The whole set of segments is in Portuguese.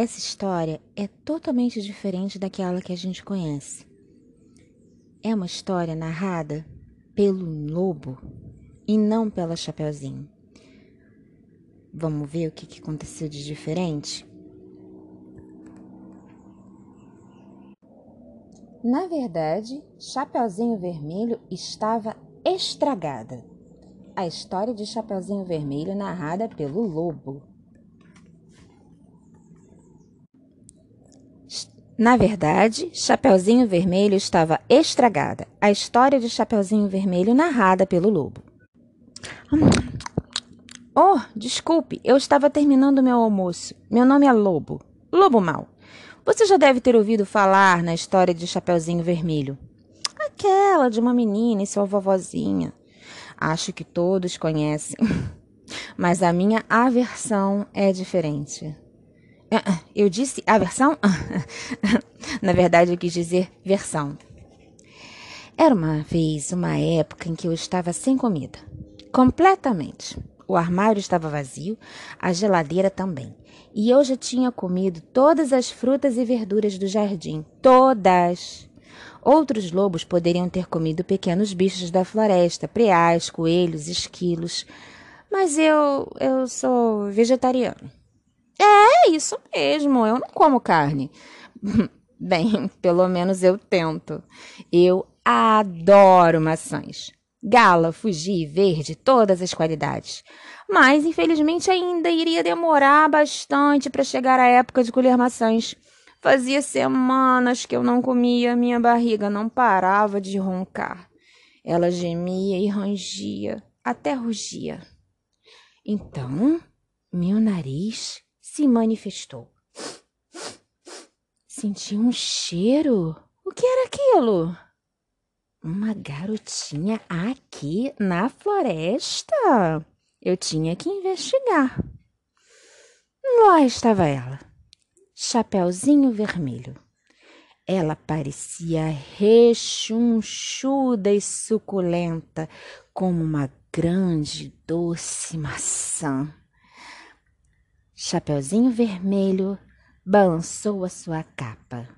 Essa história é totalmente diferente daquela que a gente conhece. É uma história narrada pelo lobo e não pela Chapeuzinho. Vamos ver o que, aconteceu de diferente? Na verdade, Chapeuzinho Vermelho estava estragada. A história de Chapeuzinho Vermelho narrada pelo lobo. Na verdade, Chapeuzinho Vermelho estava estragada. A história de Chapeuzinho Vermelho narrada pelo lobo. Oh, desculpe, eu estava terminando meu almoço. Meu nome é Lobo. Lobo Mal. Você já deve ter ouvido falar na história de Chapeuzinho Vermelho. Aquela de uma menina e sua vovozinha. Acho que todos conhecem. Mas a minha aversão é diferente. Ah, ah, eu disse aversão? Na verdade, eu quis dizer versão. Era uma vez uma época em que eu estava sem comida. Completamente. O armário estava vazio, a geladeira também. E eu já tinha comido todas as frutas e verduras do jardim. Todas! Outros lobos poderiam ter comido pequenos bichos da floresta, preais, coelhos, esquilos. Mas eu. eu sou vegetariano. É, isso mesmo, eu não como carne. Bem, pelo menos eu tento. Eu adoro maçãs. Gala, fugi, verde, todas as qualidades. Mas, infelizmente, ainda iria demorar bastante para chegar a época de colher maçãs. Fazia semanas que eu não comia, minha barriga não parava de roncar. Ela gemia e rangia, até rugia. Então, meu nariz se manifestou. Senti um cheiro. O que era aquilo? Uma garotinha aqui na floresta. Eu tinha que investigar. Lá estava ela, chapeuzinho vermelho. Ela parecia rechonchuda e suculenta, como uma grande doce maçã. Chapeuzinho vermelho balançou a sua capa.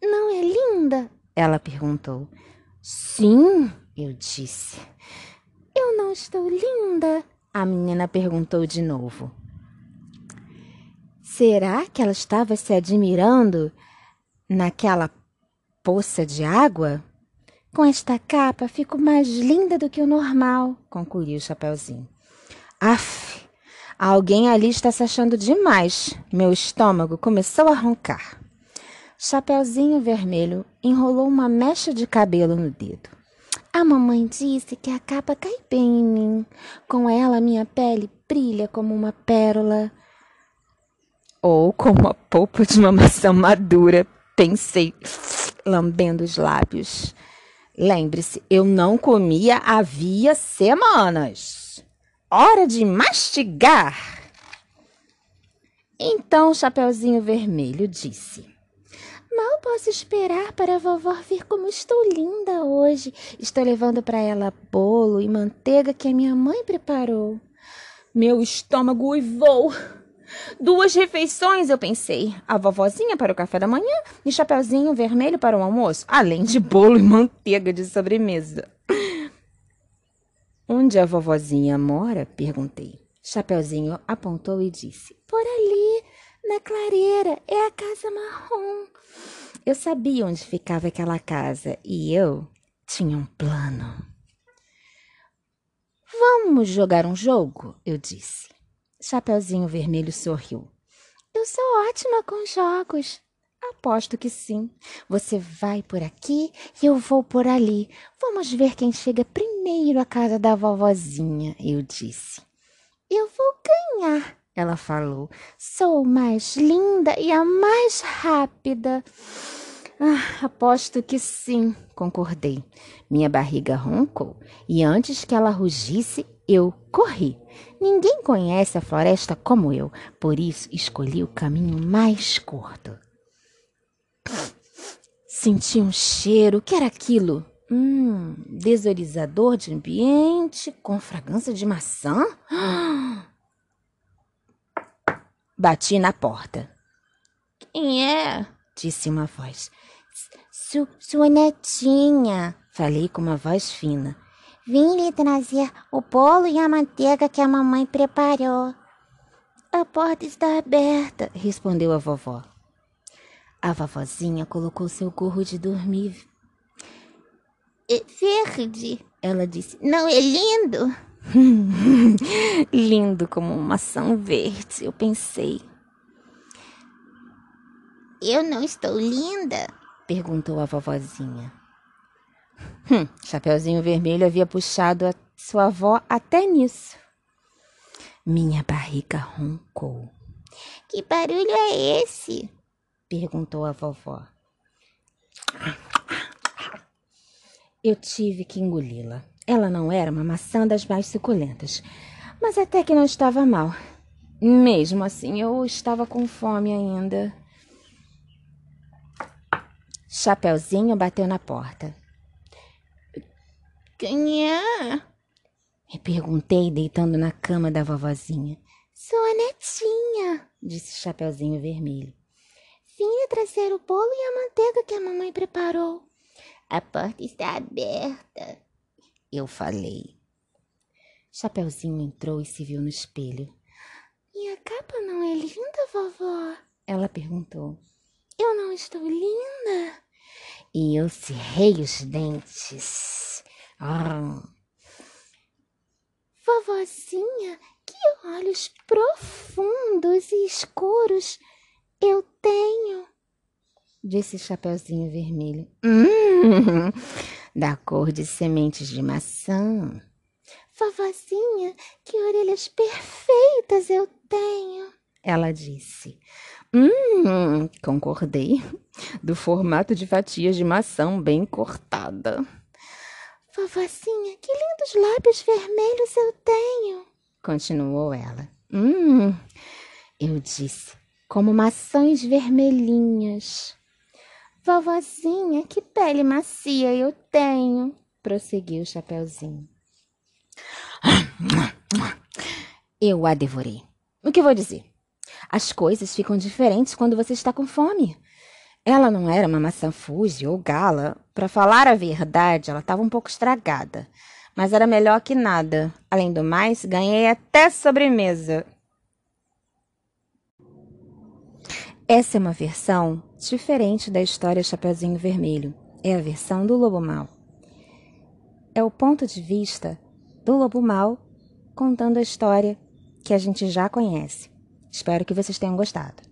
Não é linda? Ela perguntou. Sim, eu disse. Eu não estou linda? A menina perguntou de novo. Será que ela estava se admirando naquela poça de água? Com esta capa fico mais linda do que o normal, concluiu o Chapeuzinho. Aff, alguém ali está se achando demais. Meu estômago começou a roncar. Chapeuzinho Vermelho enrolou uma mecha de cabelo no dedo. A mamãe disse que a capa cai bem em mim. Com ela, minha pele brilha como uma pérola. Ou como a polpa de uma maçã madura, pensei, lambendo os lábios. Lembre-se, eu não comia havia semanas. Hora de mastigar. Então o Chapeuzinho Vermelho disse: Mal posso esperar para a vovó ver como estou linda hoje. Estou levando para ela bolo e manteiga que a minha mãe preparou. Meu estômago uivou. Duas refeições, eu pensei. A vovozinha para o café da manhã e chapeuzinho vermelho para o almoço, além de bolo e manteiga de sobremesa. Onde a vovozinha mora? perguntei. Chapeuzinho apontou e disse: Por ali, na clareira, é a casa marrom. Eu sabia onde ficava aquela casa e eu tinha um plano. Vamos jogar um jogo? Eu disse. Chapeuzinho Vermelho sorriu. Eu sou ótima com jogos. Aposto que sim. Você vai por aqui e eu vou por ali. Vamos ver quem chega primeiro à casa da vovozinha, eu disse. Eu vou ganhar, ela falou. Sou mais linda e a mais rápida. Ah, aposto que sim, concordei. Minha barriga roncou e antes que ela rugisse, eu corri. Ninguém conhece a floresta como eu, por isso escolhi o caminho mais curto. Senti um cheiro. O que era aquilo? Hum, desorizador de ambiente com fragrância de maçã? Bati na porta. Quem é? disse uma voz. Su sua netinha, falei com uma voz fina. Vim lhe trazer o bolo e a manteiga que a mamãe preparou. A porta está aberta, respondeu a vovó. A vovozinha colocou seu gorro de dormir. É verde, ela disse. Não é lindo? lindo como uma maçã verde, eu pensei. Eu não estou linda? perguntou a vovozinha. Hum, Chapeuzinho Vermelho havia puxado a sua avó até nisso. Minha barriga roncou. Que barulho é esse? Perguntou a vovó. Eu tive que engoli-la. Ela não era uma maçã das mais suculentas, mas até que não estava mal. Mesmo assim, eu estava com fome ainda. Chapeuzinho bateu na porta. Quem é? Me perguntei, deitando na cama da vovozinha. Sou a netinha, disse Chapeuzinho Vermelho. Vim trazer o bolo e a manteiga que a mamãe preparou. A porta está aberta, eu falei. Chapeuzinho entrou e se viu no espelho. Minha capa não é linda, vovó? Ela perguntou. Eu não estou linda? E eu cerrei os dentes. Ah. Vovozinha, que olhos profundos e escuros eu tenho disse Chapeuzinho Vermelho. Hum, da cor de sementes de maçã. Vovozinha, que orelhas perfeitas eu tenho, ela disse. Hum, concordei. Do formato de fatias de maçã bem cortada. Vovozinha, que lindos lábios vermelhos eu tenho, continuou ela. Hum, eu disse, como maçãs vermelhinhas. Vovozinha, que pele macia eu tenho, prosseguiu o Chapeuzinho. Eu a devorei. O que vou dizer? As coisas ficam diferentes quando você está com fome. Ela não era uma maçã Fuji ou gala. Para falar a verdade, ela estava um pouco estragada. Mas era melhor que nada. Além do mais, ganhei até sobremesa. Essa é uma versão diferente da história Chapeuzinho Vermelho. É a versão do Lobo Mal. É o ponto de vista do Lobo Mal contando a história que a gente já conhece. Espero que vocês tenham gostado.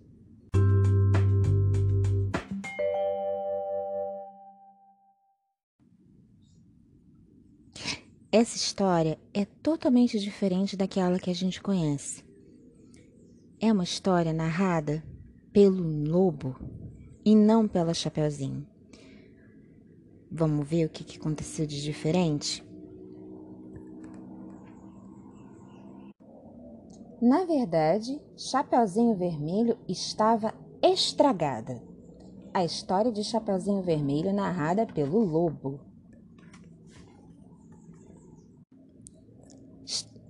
Essa história é totalmente diferente daquela que a gente conhece. É uma história narrada pelo lobo e não pela Chapeuzinho. Vamos ver o que, aconteceu de diferente? Na verdade, Chapeuzinho Vermelho estava estragada. A história de Chapeuzinho Vermelho narrada pelo lobo.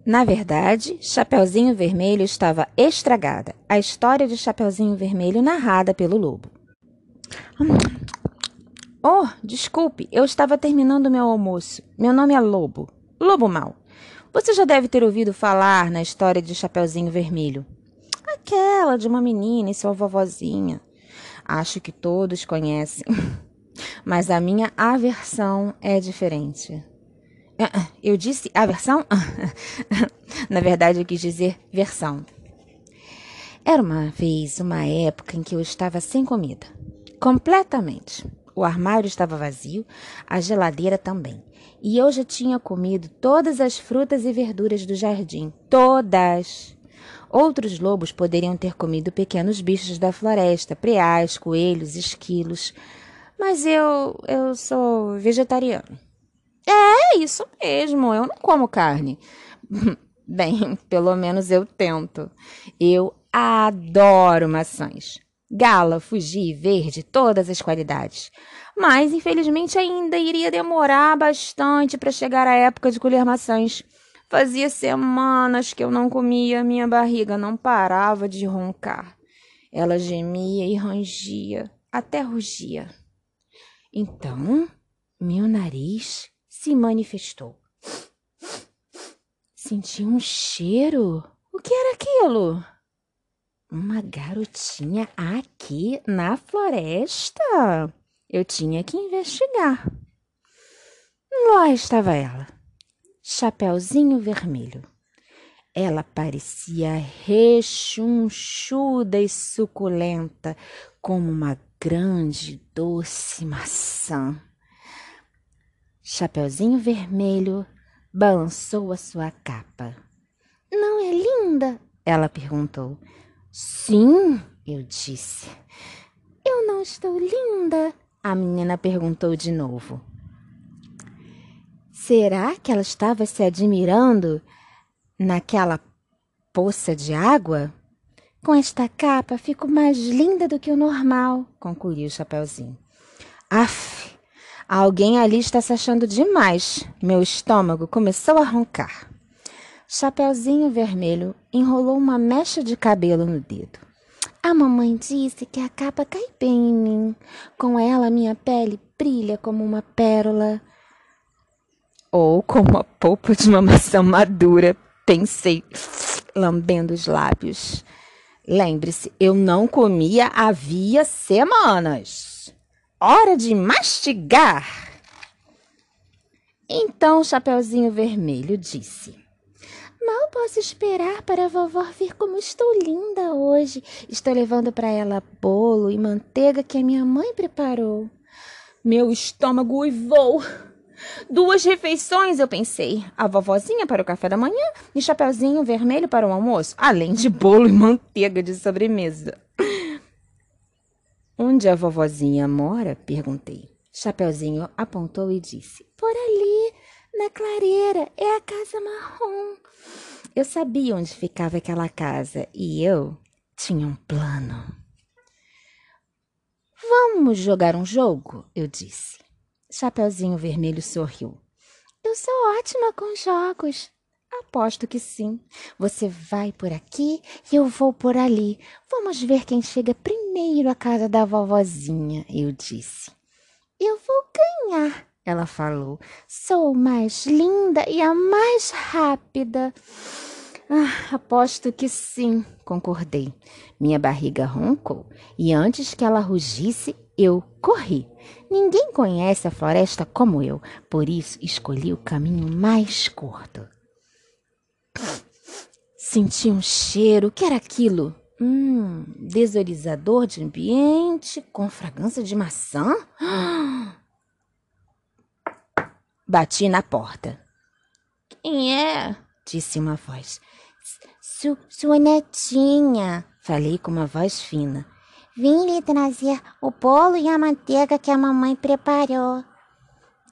Na verdade, Chapeuzinho Vermelho estava estragada. A história de Chapeuzinho Vermelho narrada pelo lobo. Oh, desculpe, eu estava terminando meu almoço. Meu nome é Lobo. Lobo Mal. Você já deve ter ouvido falar na história de Chapeuzinho Vermelho. Aquela de uma menina e sua vovozinha. Acho que todos conhecem. Mas a minha aversão é diferente. Ah, ah, eu disse a versão? Na verdade, eu quis dizer versão. Era uma vez uma época em que eu estava sem comida. Completamente. O armário estava vazio, a geladeira também. E eu já tinha comido todas as frutas e verduras do jardim. Todas! Outros lobos poderiam ter comido pequenos bichos da floresta, preais, coelhos, esquilos. Mas eu. eu sou vegetariano. É, isso mesmo, eu não como carne. Bem, pelo menos eu tento. Eu adoro maçãs. Gala, Fuji, verde, todas as qualidades. Mas, infelizmente, ainda iria demorar bastante para chegar a época de colher maçãs. Fazia semanas que eu não comia, minha barriga não parava de roncar. Ela gemia e rangia, até rugia. Então, meu nariz se manifestou. Senti um cheiro. O que era aquilo? Uma garotinha aqui na floresta. Eu tinha que investigar. Lá estava ela, chapeuzinho vermelho. Ela parecia rechonchuda e suculenta, como uma grande doce maçã. Chapeuzinho vermelho balançou a sua capa. Não é linda? Ela perguntou. Sim, eu disse. Eu não estou linda? A menina perguntou de novo. Será que ela estava se admirando naquela poça de água? Com esta capa fico mais linda do que o normal, concluiu o Chapeuzinho. Aff, alguém ali está se achando demais. Meu estômago começou a roncar. Chapeuzinho Vermelho enrolou uma mecha de cabelo no dedo. A mamãe disse que a capa cai bem em mim. Com ela, minha pele brilha como uma pérola. Ou como a polpa de uma maçã madura, pensei, lambendo os lábios. Lembre-se, eu não comia havia semanas. Hora de mastigar. Então o Chapeuzinho Vermelho disse: Mal posso esperar para a vovó ver como estou linda hoje. Estou levando para ela bolo e manteiga que a minha mãe preparou. Meu estômago uivou. Duas refeições, eu pensei. A vovozinha para o café da manhã e chapeuzinho vermelho para o almoço, além de bolo e manteiga de sobremesa. Onde a vovozinha mora? perguntei. Chapeuzinho apontou e disse: Por ali, na clareira, é a casa marrom. Eu sabia onde ficava aquela casa e eu tinha um plano. Vamos jogar um jogo? Eu disse. Chapeuzinho Vermelho sorriu. Eu sou ótima com jogos. Aposto que sim. Você vai por aqui e eu vou por ali. Vamos ver quem chega primeiro à casa da vovozinha, eu disse. Eu vou ganhar, ela falou. Sou mais linda e a mais rápida. Ah, aposto que sim, concordei. Minha barriga roncou e antes que ela rugisse, eu corri. Ninguém conhece a floresta como eu, por isso escolhi o caminho mais curto. Senti um cheiro. O que era aquilo? Hum, desorizador de ambiente com fragrância de maçã? Bati na porta. Quem é? disse uma voz. Su sua netinha, falei com uma voz fina. Vim lhe trazer o bolo e a manteiga que a mamãe preparou.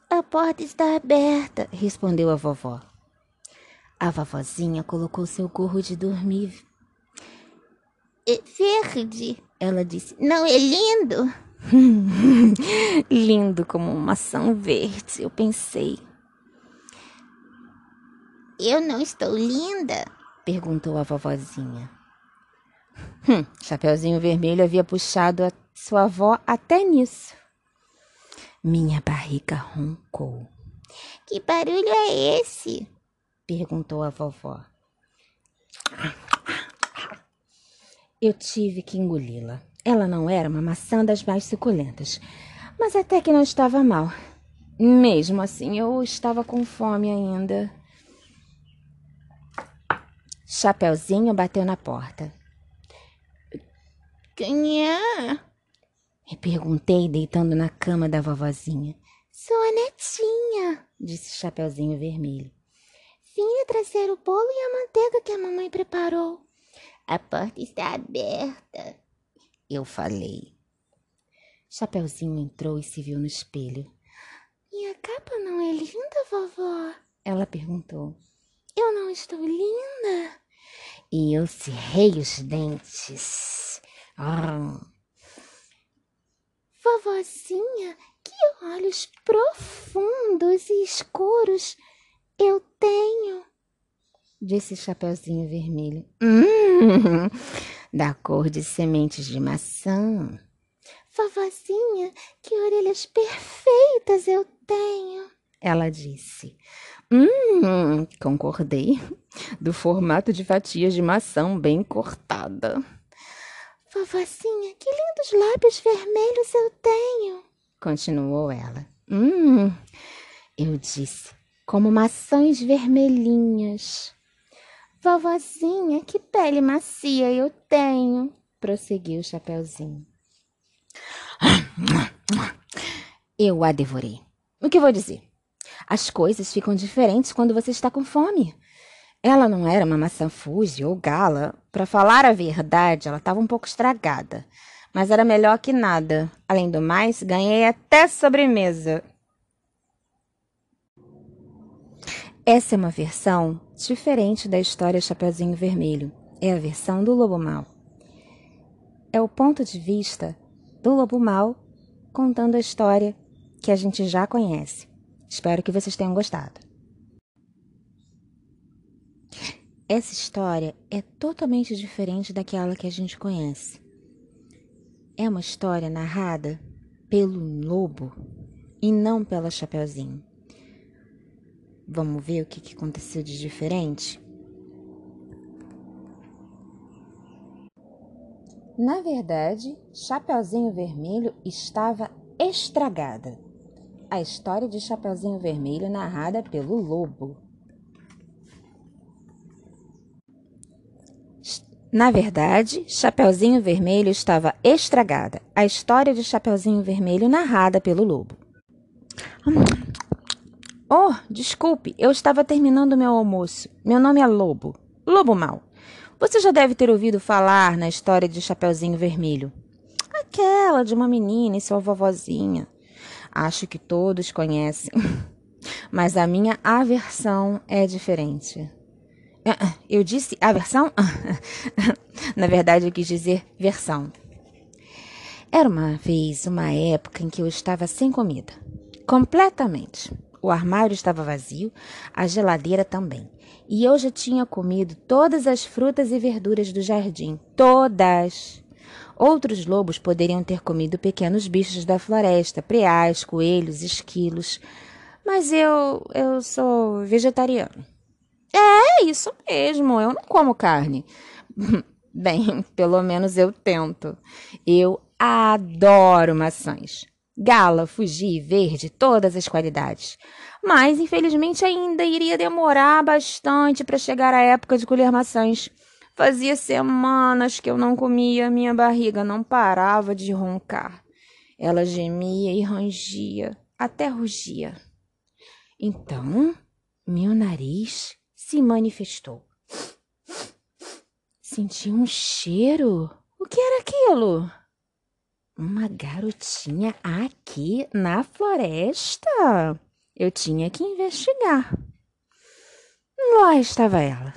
A porta está aberta, respondeu a vovó. A vovozinha colocou seu gorro de dormir. É verde, ela disse. Não é lindo? lindo como uma maçã verde, eu pensei. Eu não estou linda? perguntou a vovozinha. Hum, Chapeuzinho Vermelho havia puxado a sua avó até nisso. Minha barriga roncou. Que barulho é esse? Perguntou a vovó. Eu tive que engoli-la. Ela não era uma maçã das mais suculentas, mas até que não estava mal. Mesmo assim, eu estava com fome ainda. Chapeuzinho bateu na porta. Quem é? Me perguntei, deitando na cama da vovozinha. Sou a netinha, disse Chapeuzinho Vermelho. Vim trazer o bolo e a manteiga que a mamãe preparou. A porta está aberta, eu falei. Chapeuzinho entrou e se viu no espelho. Minha capa não é linda, vovó? Ela perguntou. Eu não estou linda? E eu cerrei os dentes. Ah. Vovozinha, que olhos profundos e escuros eu tenho, disse Chapeuzinho Vermelho. Hum, da cor de sementes de maçã. Vovozinha, que orelhas perfeitas eu tenho, ela disse. Hum, concordei. Do formato de fatias de maçã bem cortada. Vovozinha, que lindos lábios vermelhos eu tenho, continuou ela. Hum, eu disse, como maçãs vermelhinhas. Vovozinha, que pele macia eu tenho, prosseguiu o Chapeuzinho. Eu a devorei. O que vou dizer? As coisas ficam diferentes quando você está com fome. Ela não era uma maçã Fuji ou gala. Para falar a verdade, ela estava um pouco estragada. Mas era melhor que nada. Além do mais, ganhei até sobremesa. Essa é uma versão diferente da história Chapeuzinho Vermelho. É a versão do Lobo Mal. É o ponto de vista do Lobo Mal contando a história que a gente já conhece. Espero que vocês tenham gostado. Essa história é totalmente diferente daquela que a gente conhece. É uma história narrada pelo lobo e não pela Chapeuzinho. Vamos ver o que, que aconteceu de diferente? Na verdade, Chapeuzinho Vermelho estava estragada. A história de Chapeuzinho Vermelho narrada pelo lobo. Na verdade, Chapeuzinho Vermelho estava estragada. A história de Chapeuzinho Vermelho narrada pelo lobo. Oh, desculpe, eu estava terminando meu almoço. Meu nome é Lobo. Lobo Mal. Você já deve ter ouvido falar na história de Chapeuzinho Vermelho. Aquela de uma menina e sua vovozinha. Acho que todos conhecem. Mas a minha aversão é diferente. Ah, ah, eu disse a versão? Na verdade, eu quis dizer versão. Era uma vez uma época em que eu estava sem comida. Completamente. O armário estava vazio, a geladeira também. E eu já tinha comido todas as frutas e verduras do jardim. Todas! Outros lobos poderiam ter comido pequenos bichos da floresta, preais, coelhos, esquilos. Mas eu. eu sou vegetariano. É, isso mesmo, eu não como carne. Bem, pelo menos eu tento. Eu adoro maçãs. Gala, Fuji, verde, todas as qualidades. Mas, infelizmente, ainda iria demorar bastante para chegar a época de colher maçãs. Fazia semanas que eu não comia, minha barriga não parava de roncar. Ela gemia e rangia, até rugia. Então, meu nariz se manifestou. Senti um cheiro. O que era aquilo? Uma garotinha aqui na floresta. Eu tinha que investigar. Lá estava ela,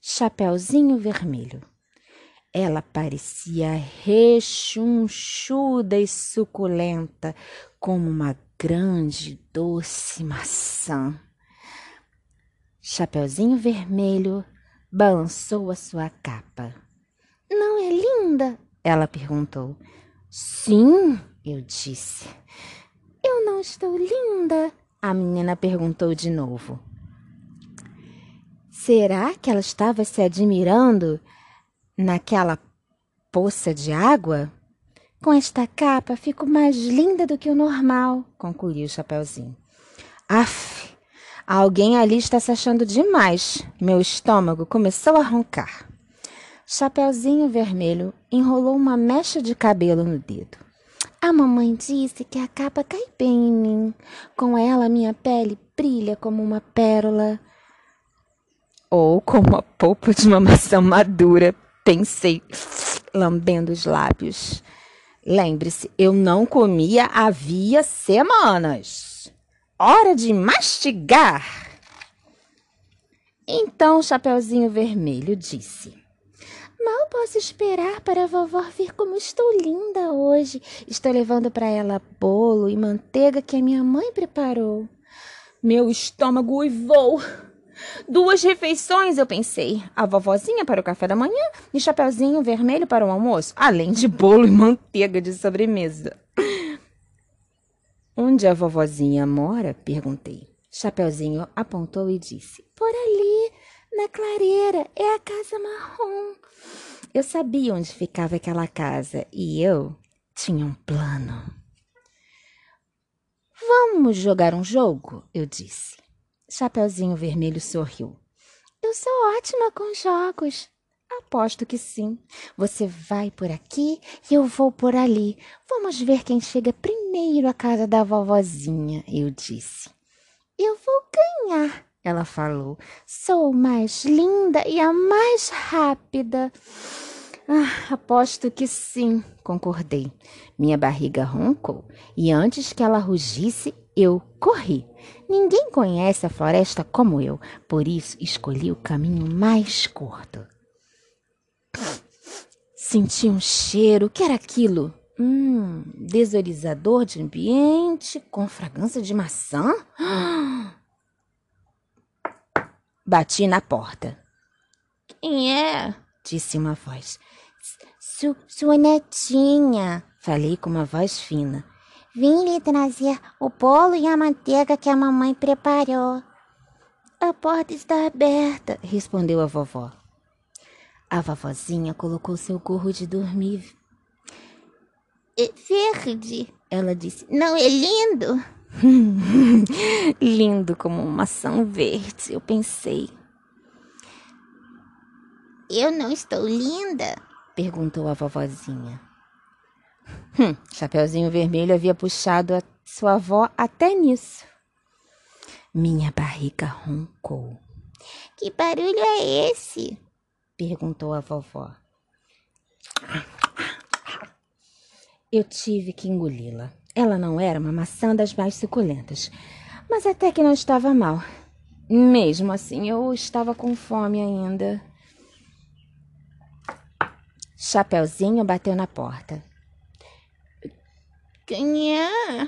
chapeuzinho vermelho. Ela parecia rechonchuda e suculenta, como uma grande doce maçã. Chapeuzinho Vermelho balançou a sua capa. Não é linda? Ela perguntou. Sim, eu disse. Eu não estou linda? A menina perguntou de novo. Será que ela estava se admirando naquela poça de água? Com esta capa fico mais linda do que o normal, concluiu o Chapeuzinho. Aff, Alguém ali está se achando demais. Meu estômago começou a roncar. Chapeuzinho Vermelho enrolou uma mecha de cabelo no dedo. A mamãe disse que a capa cai bem em mim. Com ela, minha pele brilha como uma pérola. Ou como a polpa de uma maçã madura, pensei, lambendo os lábios. Lembre-se, eu não comia havia semanas. Hora de mastigar! Então Chapeuzinho Vermelho disse: Mal posso esperar para a vovó ver como estou linda hoje. Estou levando para ela bolo e manteiga que a minha mãe preparou. Meu estômago uivou. Duas refeições, eu pensei. A vovozinha para o café da manhã e chapeuzinho vermelho para o almoço, além de bolo e manteiga de sobremesa. Onde a vovozinha mora? perguntei. Chapeuzinho apontou e disse: Por ali, na clareira, é a casa marrom. Eu sabia onde ficava aquela casa e eu tinha um plano. Vamos jogar um jogo? Eu disse. Chapeuzinho Vermelho sorriu. Eu sou ótima com jogos. Aposto que sim. Você vai por aqui e eu vou por ali. Vamos ver quem chega primeiro à casa da vovozinha, eu disse. Eu vou ganhar, ela falou. Sou mais linda e a mais rápida. Ah, aposto que sim, concordei. Minha barriga roncou e antes que ela rugisse, eu corri. Ninguém conhece a floresta como eu, por isso escolhi o caminho mais curto. Senti um cheiro. O que era aquilo? Hum, desorizador de ambiente com fragrância de maçã? Bati na porta. Quem é? Disse uma voz. Su sua netinha, falei com uma voz fina. Vim lhe trazer o bolo e a manteiga que a mamãe preparou. A porta está aberta, respondeu a vovó. A vovozinha colocou seu gorro de dormir. É verde, ela disse. Não é lindo? lindo como uma maçã verde, eu pensei. Eu não estou linda? perguntou a vovozinha. Hum, Chapeuzinho Vermelho havia puxado a sua avó até nisso. Minha barriga roncou. Que barulho é esse? perguntou a vovó. Eu tive que engoli-la. Ela não era uma maçã das mais suculentas, mas até que não estava mal. Mesmo assim, eu estava com fome ainda. Chapeuzinho bateu na porta. Quem é?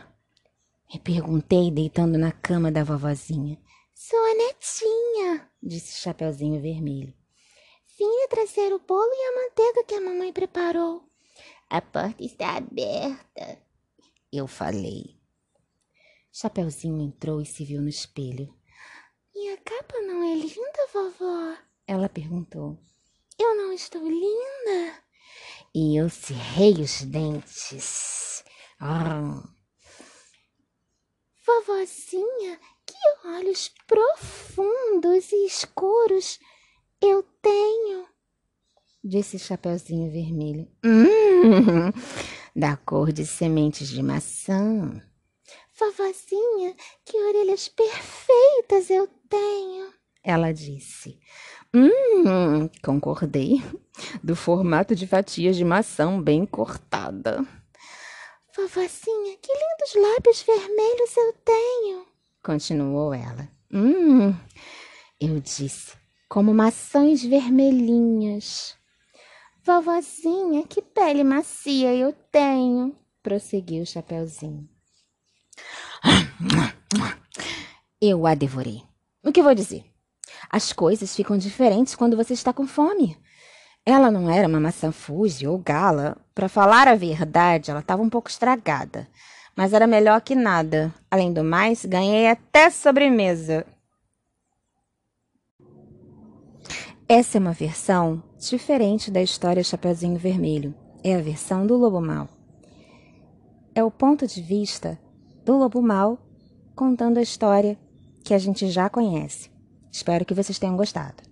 Me perguntei, deitando na cama da vovozinha. Sua netinha, disse Chapeuzinho Vermelho. Vim trazer o bolo e a manteiga que a mamãe preparou. A porta está aberta, eu falei. Chapeuzinho entrou e se viu no espelho. Minha capa não é linda, vovó? Ela perguntou. Eu não estou linda? E eu cerrei os dentes. Ah. Vovozinha, que olhos profundos e escuros eu tenho, disse Chapeuzinho Vermelho. Hum, da cor de sementes de maçã. Vovozinha, que orelhas perfeitas eu tenho, ela disse. Hum, concordei. Do formato de fatias de maçã bem cortada. Vovozinha, que lindos lábios vermelhos eu tenho, continuou ela. Hum, eu disse, como maçãs vermelhinhas. Vovozinha, que pele macia eu tenho, prosseguiu o Chapeuzinho. Eu a devorei. O que vou dizer? As coisas ficam diferentes quando você está com fome. Ela não era uma maçã Fuji ou gala. Para falar a verdade, ela estava um pouco estragada. Mas era melhor que nada. Além do mais, ganhei até sobremesa. Essa é uma versão diferente da história Chapeuzinho Vermelho. É a versão do Lobo Mal. É o ponto de vista do Lobo Mal contando a história que a gente já conhece. Espero que vocês tenham gostado.